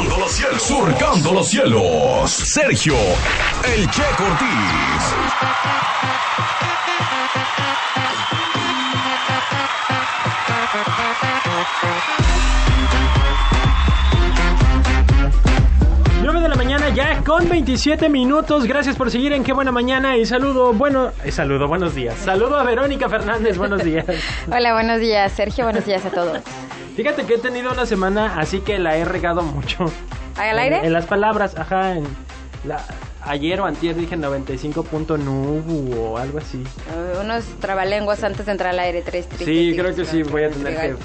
Surcando los cielos. Surcando los cielos. Sergio, el Che Cortés. de la mañana ya con 27 minutos. Gracias por seguir en Qué Buena Mañana y saludo, bueno, eh, saludo, buenos días. Saludo a Verónica Fernández, buenos días. Hola, buenos días, Sergio, buenos días a todos. Fíjate que he tenido una semana, así que la he regado mucho. ¿Al aire? En, las palabras, ajá, en la, ayer o antier dije 95.9 o algo así. Uh, unos trabalenguas antes de entrar al aire, tres Sí, creo que sí, voy a tener que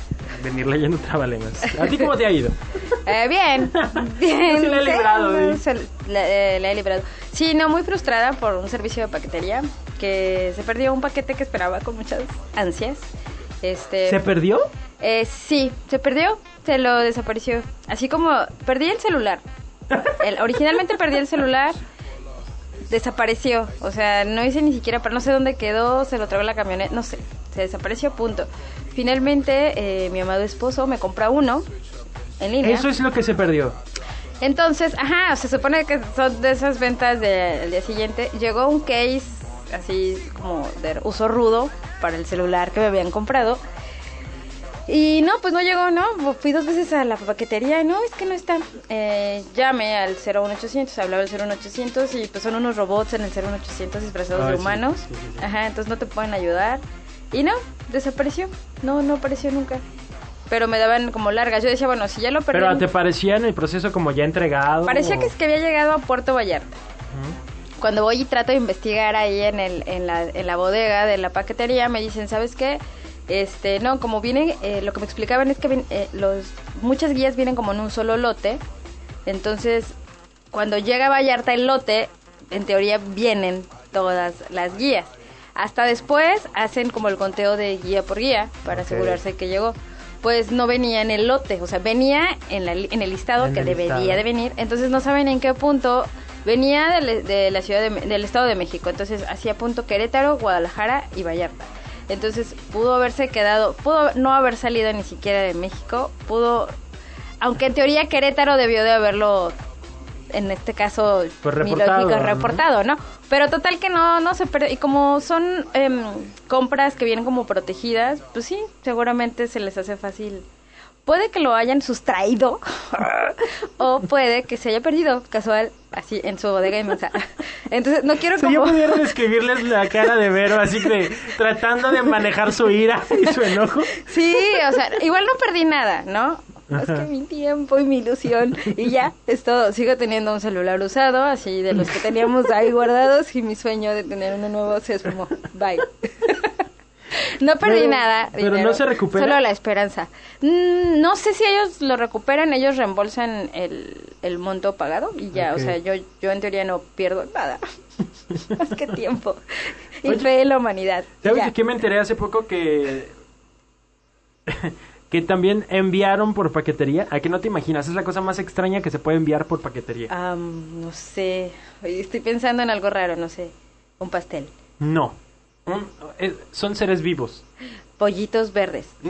venir leyendo trabalenguas. ¿A ti cómo te ha ido? Eh, bien, bien. Sí, la he librado. Sí, la, eh, la he librado. Sí, no, muy frustrada por un servicio de paquetería que se perdió un paquete que esperaba con muchas ansias. Este, ¿Se perdió? Eh, sí, se perdió, se lo desapareció. Así como perdí el celular. El, originalmente perdí el celular, desapareció. O sea, no hice ni siquiera, pero no sé dónde quedó, se lo tragó la camioneta, no sé, se desapareció, punto. Finalmente, eh, mi amado esposo me compra uno en línea. Eso es lo que se perdió. Entonces, ajá, se supone que son de esas ventas del día siguiente. Llegó un case así como de uso rudo para el celular que me habían comprado. Y no, pues no llegó, ¿no? Fui dos veces a la paquetería y no, es que no está. Eh, llame al 01800, hablaba el 01800 y pues son unos robots en el 01800 disfrazados de humanos. Ajá, entonces no te pueden ayudar. Y no, desapareció. No, no apareció nunca. Pero me daban como largas. Yo decía, bueno, si ya lo perdí. Pero te parecía en el proceso como ya entregado. Parecía que es que había llegado a Puerto Vallarta. Cuando voy y trato de investigar ahí en, el, en, la, en la bodega de la paquetería, me dicen, ¿sabes qué? Este, no, como viene, eh, lo que me explicaban es que eh, los, muchas guías vienen como en un solo lote. Entonces, cuando llega a Vallarta el lote, en teoría vienen todas las guías. Hasta después hacen como el conteo de guía por guía para asegurarse que llegó. Pues no venía en el lote, o sea, venía en, la, en el listado que debería de venir. Entonces no saben en qué punto venía de, la ciudad del Estado de México. Entonces hacía punto Querétaro, Guadalajara y Vallarta. Entonces pudo haberse quedado, pudo no haber salido ni siquiera de México, pudo, aunque en teoría Querétaro debió de haberlo, en este caso, pues reportado, reportado, ¿no? Pero total que no, no se perdió. Y como son em, compras que vienen como protegidas, pues sí, seguramente se les hace fácil puede que lo hayan sustraído o puede que se haya perdido casual así en su bodega inmensa. Entonces, no quiero si yo pudiera describirles la cara de Vero así que tratando de manejar su ira y su enojo. Sí, o sea, igual no perdí nada, ¿no? Es que mi tiempo y mi ilusión y ya, es todo. Sigo teniendo un celular usado, así de los que teníamos ahí guardados y mi sueño de tener uno nuevo se esfumó. Bye. No perdí nada. Pero no se recupera. Solo la esperanza. Mm, no sé si ellos lo recuperan, ellos reembolsan el, el monto pagado y ya, o sea, yo, yo en teoría no pierdo nada. Más que tiempo. Y fe en la humanidad. ¿Sabes de qué me enteré hace poco que... que también enviaron por paquetería. ¿A qué no te imaginas? Es la cosa más extraña que se puede enviar por paquetería. no sé. Estoy pensando en algo raro, no sé. Un pastel. No. Eh, son seres vivos. Pollitos verdes.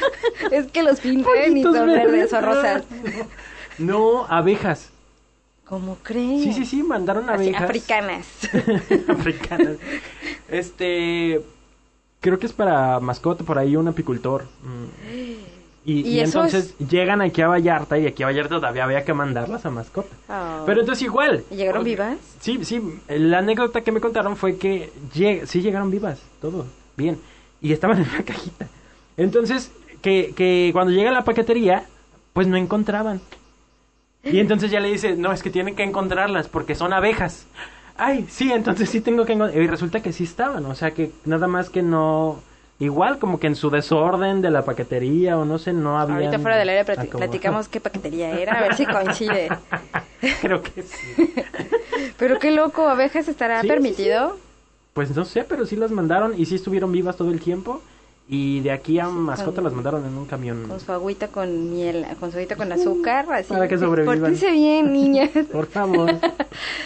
es que los pintan y son verdes, o rosas. No, abejas. ¿Cómo crees? Sí, sí, sí, mandaron abejas. africanas. africanas. Este, creo que es para mascota, por ahí un apicultor. Mm. Y, entonces llegan aquí a Vallarta y aquí a Vallarta todavía había que mandarlas a mascota. Ah. Pero entonces igual. ¿Llegaron vivas? Sí, sí. La anécdota que me contaron fue que sí llegaron vivas, todo bien. Y estaban en una cajita. Entonces, que, que cuando llega a la paquetería, pues no encontraban. Y entonces ya le dice, no, es que tienen que encontrarlas porque son abejas. Ay, sí, entonces sí tengo que encontrar. Y resulta que sí estaban, o sea que nada más que no igual como que en su desorden de la paquetería o no sé, no había... Ahorita fuera del aire platicamos qué paquetería era, a ver si coincide. Creo que sí. pero qué loco, ¿abejas estará permitido? Pues no sé, pero sí las mandaron y sí estuvieron vivas todo el tiempo. Y de aquí a mascota las mandaron en un camión. Con su agüita con miel, con su agüita con azúcar, así. Para que sobrevivan. Pórtense bien, niñas. Por favor.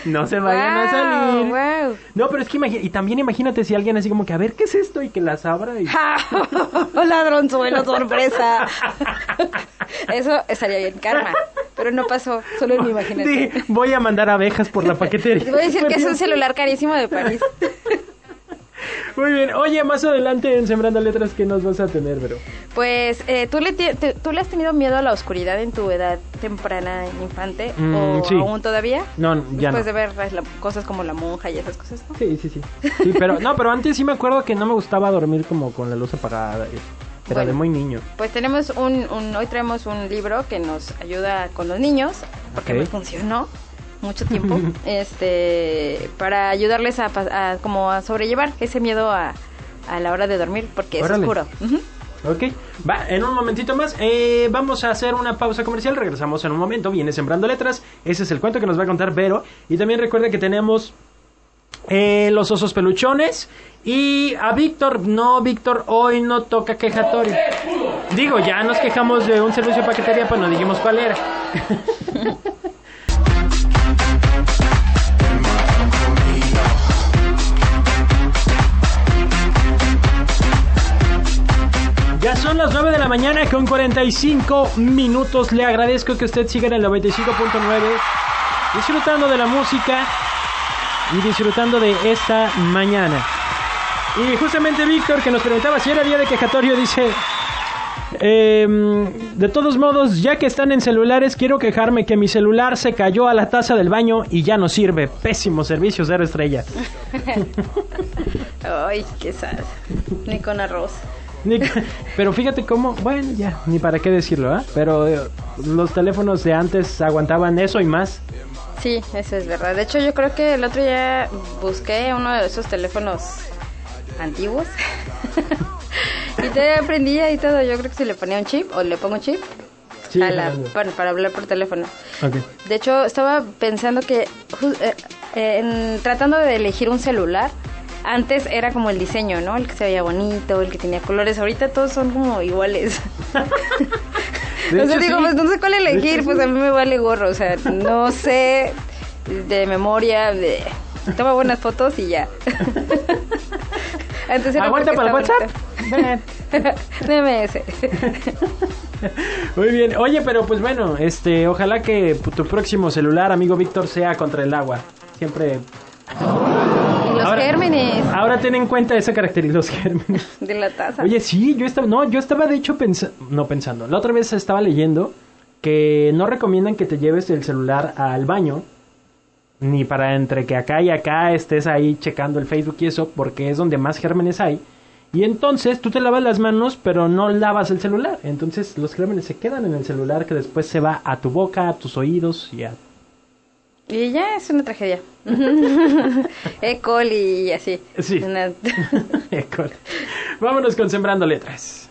No se vayan a salir. Wow. No, pero es que y también imagínate si alguien así como que, a ver, ¿qué es esto? Y que las abra y... ladronzuelo, sorpresa. Eso estaría bien, karma. Pero no pasó, solo en mi imaginación. Di, voy a mandar abejas por la paquetería. Te voy a decir que es un celular carísimo de París. Muy bien. Oye, más adelante en Sembrando Letras, ¿qué nos vas a tener, bro? Pues, eh, ¿tú, le te- ¿tú le has tenido miedo a la oscuridad en tu edad temprana, infante? Mm, ¿O sí. aún todavía? No, ya Después no. de ver la- cosas como La Monja y esas cosas, ¿no? Sí, sí, sí. Sí, pero no, pero antes sí me acuerdo que no me gustaba dormir como con la luz apagada. y- Era de muy niño. Pues tenemos un, un- hoy traemos un libro que nos ayuda con los niños, porque Ok. me funcionó mucho tiempo, este, para ayudarles a, a como a sobrellevar ese miedo a, a la hora de dormir, porque Órale. es oscuro. Ok, va, en un momentito más eh, vamos a hacer una pausa comercial, regresamos en un momento, viene Sembrando Letras, ese es el cuento que nos va a contar Vero, y también recuerden que tenemos eh, los osos peluchones, y a Víctor, no, Víctor, hoy no toca quejatorio. Digo, ya nos quejamos de un servicio de paquetería, pero no dijimos cuál era. Ya son las 9 de la mañana con 45 minutos. Le agradezco que usted siga en el 95.9 disfrutando de la música y disfrutando de esta mañana. Y justamente Víctor que nos preguntaba si era día de quejatorio dice... em, de todos modos, ya que están en celulares, quiero quejarme que mi celular se cayó a la taza del baño y ya no sirve. Pésimo servicio, cero estrellas. Ay, qué sad. Ni con arroz. Pero fíjate cómo, bueno, ya, ni para qué decirlo, ¿ah? Pero eh, los teléfonos de antes aguantaban eso y más. Sí, eso es verdad. De hecho, yo creo que el otro día busqué uno de esos teléfonos antiguos. y te aprendía y todo. Yo creo que si le ponía un chip o le pongo un chip Sí, a la- jalando. para, hablar por teléfono. De hecho, estaba pensando que eh, eh, en- tratando de elegir un celular, antes era como el diseño, ¿no? El que se veía bonito, el que tenía colores. Ahorita todos son como iguales. De o sea, hecho, digo, sí. pues no sé cuál elegir, hecho, pues sí. a mí me vale gorro. O sea, no sé de memoria, de... Toma buenas fotos y ya. Antes era ¿Aguanta para el WhatsApp? bonito. DMS. Muy bien. Oye, pero pues bueno, este, ojalá que tu próximo celular, amigo Víctor, sea contra el agua. Siempre. Ahora- gérmenes Ahora ten en cuenta esa característica, los gérmenes. de la taza. Oye, sí, yo estaba, no, yo estaba de hecho pensando, no pensando, la otra vez estaba leyendo que no recomiendan que te lleves el celular al baño, ni para entre que acá y acá estés ahí checando el Facebook y eso, porque es donde más gérmenes hay. Y entonces tú te lavas las manos, pero no lavas el celular. Entonces los gérmenes se quedan en el celular que después se va a tu boca, a tus oídos y a... Y ya es una tragedia. E. coli y así. Sí. Una- Vámonos con Sembrando Letras.